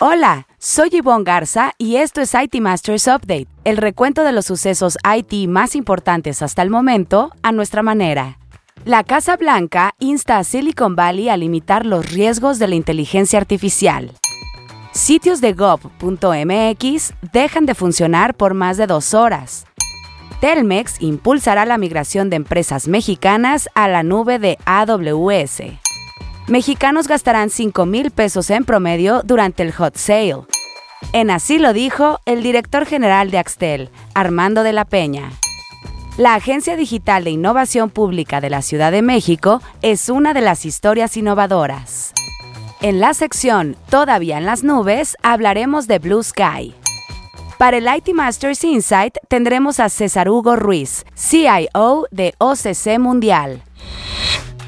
Hola, soy Yvonne Garza y esto es IT Masters Update, el recuento de los sucesos IT más importantes hasta el momento a nuestra manera. La Casa Blanca insta a Silicon Valley a limitar los riesgos de la inteligencia artificial. Sitios de gov.mx dejan de funcionar por más de dos horas. Telmex impulsará la migración de empresas mexicanas a la nube de AWS mexicanos gastarán 5 mil pesos en promedio durante el hot sale. En así lo dijo el director general de Axtel, Armando de la Peña. La Agencia Digital de Innovación Pública de la Ciudad de México es una de las historias innovadoras. En la sección Todavía en las nubes hablaremos de Blue Sky. Para el IT Masters Insight tendremos a César Hugo Ruiz, CIO de OCC Mundial.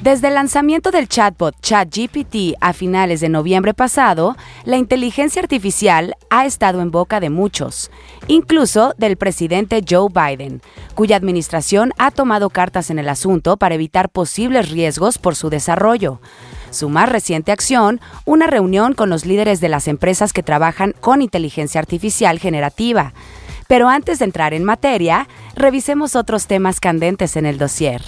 Desde el lanzamiento del chatbot ChatGPT a finales de noviembre pasado, la inteligencia artificial ha estado en boca de muchos, incluso del presidente Joe Biden, cuya administración ha tomado cartas en el asunto para evitar posibles riesgos por su desarrollo. Su más reciente acción, una reunión con los líderes de las empresas que trabajan con inteligencia artificial generativa. Pero antes de entrar en materia, revisemos otros temas candentes en el dossier.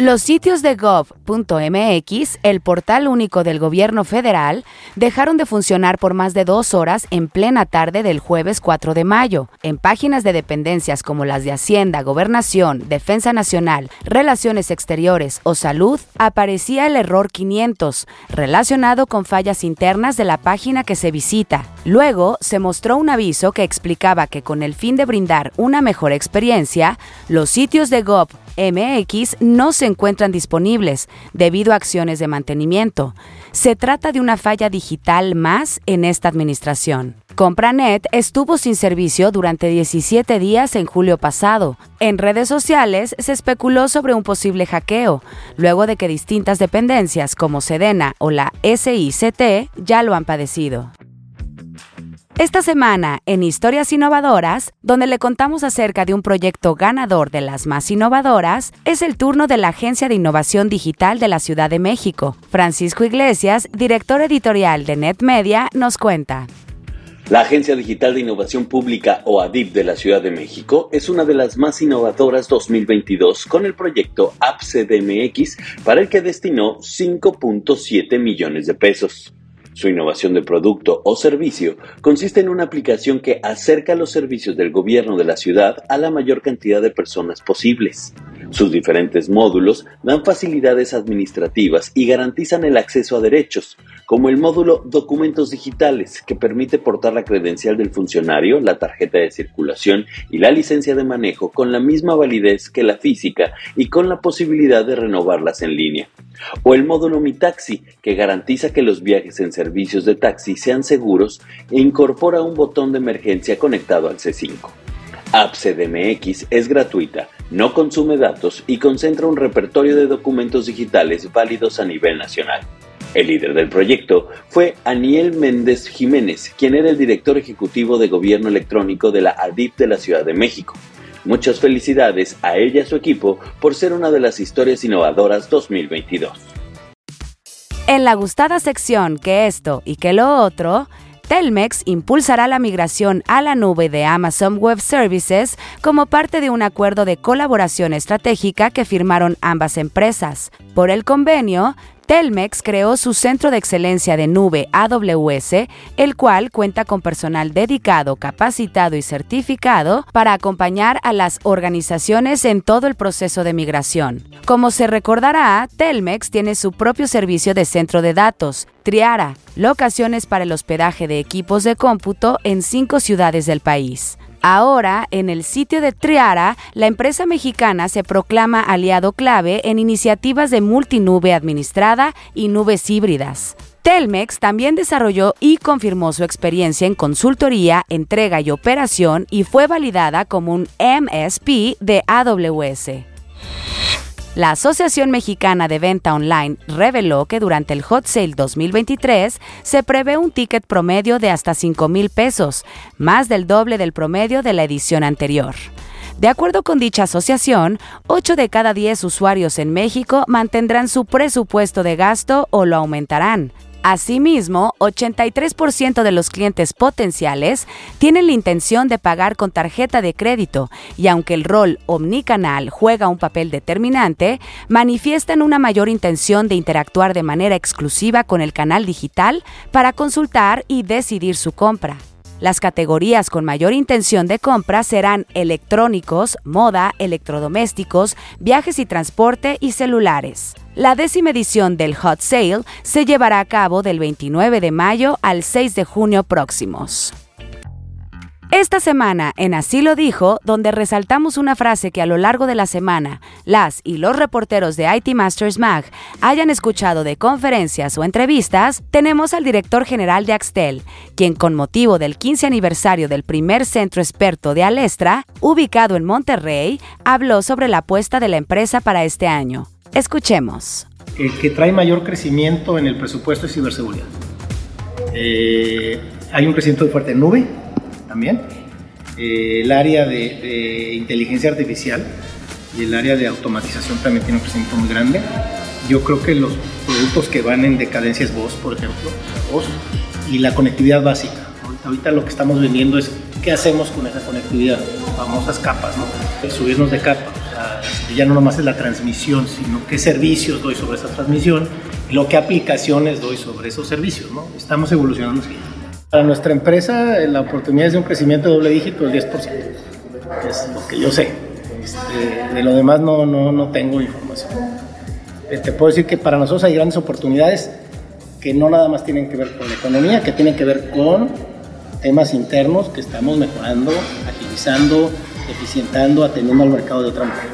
Los sitios de gov.mx, el portal único del gobierno federal, dejaron de funcionar por más de dos horas en plena tarde del jueves 4 de mayo. En páginas de dependencias como las de Hacienda, Gobernación, Defensa Nacional, Relaciones Exteriores o Salud, aparecía el error 500, relacionado con fallas internas de la página que se visita. Luego se mostró un aviso que explicaba que con el fin de brindar una mejor experiencia, los sitios de gov MX no se encuentran disponibles debido a acciones de mantenimiento. Se trata de una falla digital más en esta administración. Compranet estuvo sin servicio durante 17 días en julio pasado. En redes sociales se especuló sobre un posible hackeo, luego de que distintas dependencias como Sedena o la SICT ya lo han padecido. Esta semana, en Historias Innovadoras, donde le contamos acerca de un proyecto ganador de las más innovadoras, es el turno de la Agencia de Innovación Digital de la Ciudad de México. Francisco Iglesias, director editorial de NetMedia, nos cuenta. La Agencia Digital de Innovación Pública o ADIP de la Ciudad de México es una de las más innovadoras 2022 con el proyecto AppCDMX para el que destinó 5.7 millones de pesos. Su innovación de producto o servicio consiste en una aplicación que acerca los servicios del gobierno de la ciudad a la mayor cantidad de personas posibles. Sus diferentes módulos dan facilidades administrativas y garantizan el acceso a derechos, como el módulo Documentos Digitales, que permite portar la credencial del funcionario, la tarjeta de circulación y la licencia de manejo con la misma validez que la física y con la posibilidad de renovarlas en línea. O el módulo Mi Taxi, que garantiza que los viajes en servicios de taxi sean seguros e incorpora un botón de emergencia conectado al C5. AppCDMX es gratuita, no consume datos y concentra un repertorio de documentos digitales válidos a nivel nacional. El líder del proyecto fue Aniel Méndez Jiménez, quien era el director ejecutivo de gobierno electrónico de la ADIP de la Ciudad de México. Muchas felicidades a ella y a su equipo por ser una de las historias innovadoras 2022. En la gustada sección que esto y que lo otro, Telmex impulsará la migración a la nube de Amazon Web Services como parte de un acuerdo de colaboración estratégica que firmaron ambas empresas. Por el convenio, Telmex creó su Centro de Excelencia de Nube AWS, el cual cuenta con personal dedicado, capacitado y certificado para acompañar a las organizaciones en todo el proceso de migración. Como se recordará, Telmex tiene su propio servicio de centro de datos, Triara, locaciones para el hospedaje de equipos de cómputo en cinco ciudades del país. Ahora, en el sitio de Triara, la empresa mexicana se proclama aliado clave en iniciativas de multinube administrada y nubes híbridas. Telmex también desarrolló y confirmó su experiencia en consultoría, entrega y operación y fue validada como un MSP de AWS. La Asociación Mexicana de Venta Online reveló que durante el Hot Sale 2023 se prevé un ticket promedio de hasta 5 mil pesos, más del doble del promedio de la edición anterior. De acuerdo con dicha asociación, 8 de cada 10 usuarios en México mantendrán su presupuesto de gasto o lo aumentarán. Asimismo, 83% de los clientes potenciales tienen la intención de pagar con tarjeta de crédito y aunque el rol omnicanal juega un papel determinante, manifiestan una mayor intención de interactuar de manera exclusiva con el canal digital para consultar y decidir su compra. Las categorías con mayor intención de compra serán electrónicos, moda, electrodomésticos, viajes y transporte y celulares. La décima edición del Hot Sale se llevará a cabo del 29 de mayo al 6 de junio próximos. Esta semana en Así lo dijo, donde resaltamos una frase que a lo largo de la semana las y los reporteros de IT Masters Mag hayan escuchado de conferencias o entrevistas, tenemos al director general de Axtel, quien con motivo del 15 aniversario del primer centro experto de Alestra, ubicado en Monterrey, habló sobre la apuesta de la empresa para este año. Escuchemos. El que trae mayor crecimiento en el presupuesto es ciberseguridad. Eh, hay un crecimiento fuerte en nube, también. Eh, el área de, inteligencia artificial y el área de automatización también tiene un crecimiento muy grande. Yo creo que los productos que van en decadencia es voz, por ejemplo, voz, y la conectividad básica. Ahorita lo que estamos vendiendo es qué hacemos con esa conectividad, famosas capas, ¿no? subirnos de capa. Ya no nomás es la transmisión, sino qué servicios doy sobre esa transmisión y lo que aplicaciones doy sobre esos servicios. ¿no? Estamos evolucionando. Para nuestra empresa, la oportunidad es de un crecimiento doble dígito del 10%, es lo que yo sé. Este, de lo demás no, no, no tengo información. Eh, puedo decir que para nosotros hay grandes oportunidades que no nada más tienen que ver con la economía, que tienen que ver con temas internos que estamos mejorando, agilizando, eficientando, atendiendo al mercado de otra manera.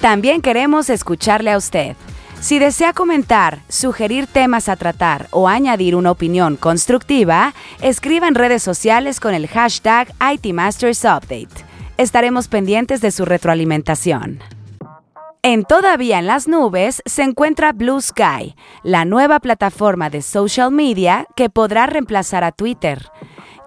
También queremos escucharle a usted. Si desea comentar, sugerir temas a tratar o añadir una opinión constructiva, escriba en redes sociales con el hashtag ITMastersUpdate. Estaremos pendientes de su retroalimentación. En Todavía en las Nubes se encuentra Blue Sky, la nueva plataforma de social media que podrá reemplazar a Twitter.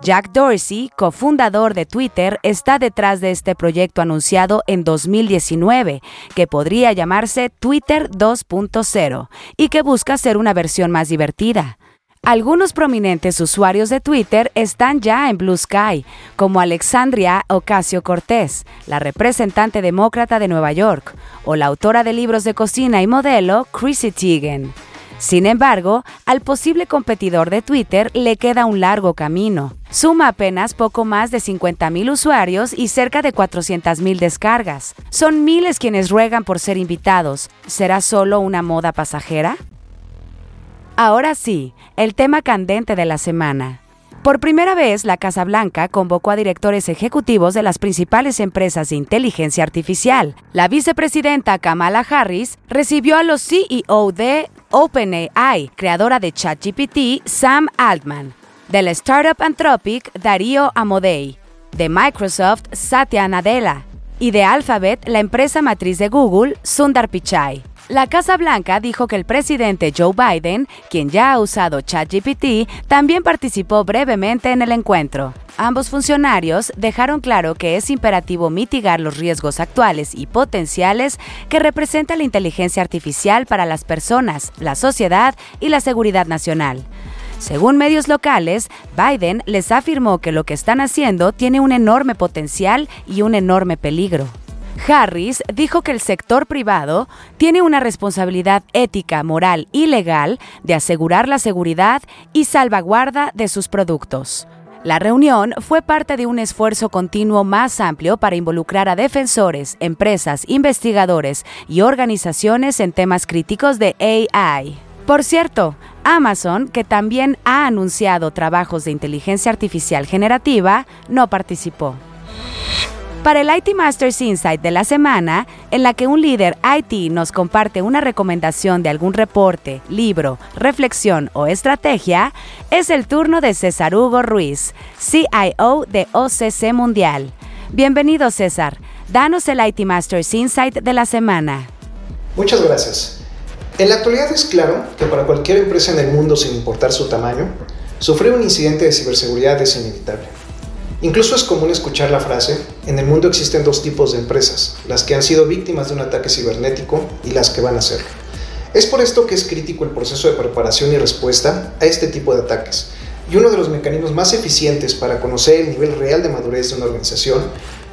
Jack Dorsey, cofundador de Twitter, está detrás de este proyecto anunciado en 2019, que podría llamarse Twitter 2.0 y que busca ser una versión más divertida. Algunos prominentes usuarios de Twitter están ya en Blue Sky, como Alexandria Ocasio Cortés, la representante demócrata de Nueva York, o la autora de libros de cocina y modelo Chrissy Teigen. Sin embargo, al posible competidor de Twitter le queda un largo camino. Suma apenas poco más de 50.000 usuarios y cerca de 400.000 descargas. Son miles quienes ruegan por ser invitados. ¿Será solo una moda pasajera? Ahora sí, el tema candente de la semana. Por primera vez, la Casa Blanca convocó a directores ejecutivos de las principales empresas de inteligencia artificial. La vicepresidenta Kamala Harris recibió a los CEO de OpenAI, creadora de ChatGPT, Sam Altman, del startup Anthropic, Darío Amodei, de Microsoft, Satya Nadella, y de Alphabet, la empresa matriz de Google, Sundar Pichai. La Casa Blanca dijo que el presidente Joe Biden, quien ya ha usado ChatGPT, también participó brevemente en el encuentro. Ambos funcionarios dejaron claro que es imperativo mitigar los riesgos actuales y potenciales que representa la inteligencia artificial para las personas, la sociedad y la seguridad nacional. Según medios locales, Biden les afirmó que lo que están haciendo tiene un enorme potencial y un enorme peligro. Harris dijo que el sector privado tiene una responsabilidad ética, moral y legal de asegurar la seguridad y salvaguarda de sus productos. La reunión fue parte de un esfuerzo continuo más amplio para involucrar a defensores, empresas, investigadores y organizaciones en temas críticos de AI. Por cierto, Amazon, que también ha anunciado trabajos de inteligencia artificial generativa, no participó. Para el IT Masters Insight de la semana, en la que un líder IT nos comparte una recomendación de algún reporte, libro, reflexión o estrategia, es el turno de César Hugo Ruiz, CIO de OCC Mundial. Bienvenido César, danos el IT Masters Insight de la semana. Muchas gracias. En la actualidad es claro que para cualquier empresa en el mundo, sin importar su tamaño, sufrir un incidente de ciberseguridad es inevitable. Incluso es común escuchar la frase, en el mundo existen dos tipos de empresas, las que han sido víctimas de un ataque cibernético y las que van a serlo. Es por esto que es crítico el proceso de preparación y respuesta a este tipo de ataques. Y uno de los mecanismos más eficientes para conocer el nivel real de madurez de una organización,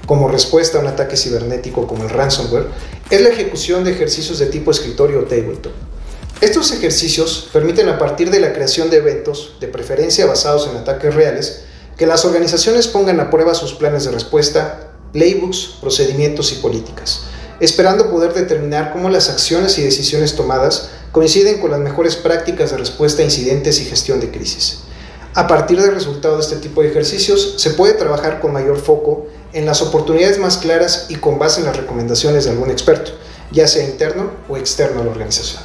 como respuesta a un ataque cibernético como el ransomware, es la ejecución de ejercicios de tipo escritorio o tabletop. Estos ejercicios permiten a partir de la creación de eventos, de preferencia basados en ataques reales, que las organizaciones pongan a prueba sus planes de respuesta, playbooks, procedimientos y políticas, esperando poder determinar cómo las acciones y decisiones tomadas coinciden con las mejores prácticas de respuesta a incidentes y gestión de crisis. A partir del resultado de este tipo de ejercicios, se puede trabajar con mayor foco en las oportunidades más claras y con base en las recomendaciones de algún experto, ya sea interno o externo a la organización.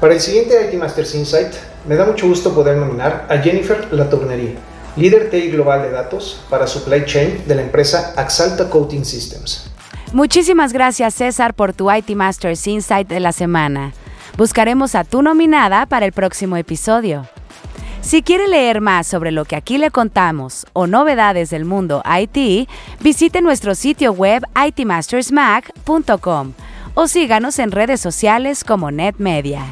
Para el siguiente IT Masters Insight, me da mucho gusto poder nominar a Jennifer Latournerie, líder TI global de datos para supply chain de la empresa Axalta Coating Systems. Muchísimas gracias César por tu IT Masters Insight de la semana. Buscaremos a tu nominada para el próximo episodio. Si quiere leer más sobre lo que aquí le contamos o novedades del mundo IT, visite nuestro sitio web itmastersmac.com o síganos en redes sociales como NetMedia.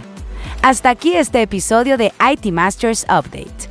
Hasta aquí este episodio de IT Masters Update,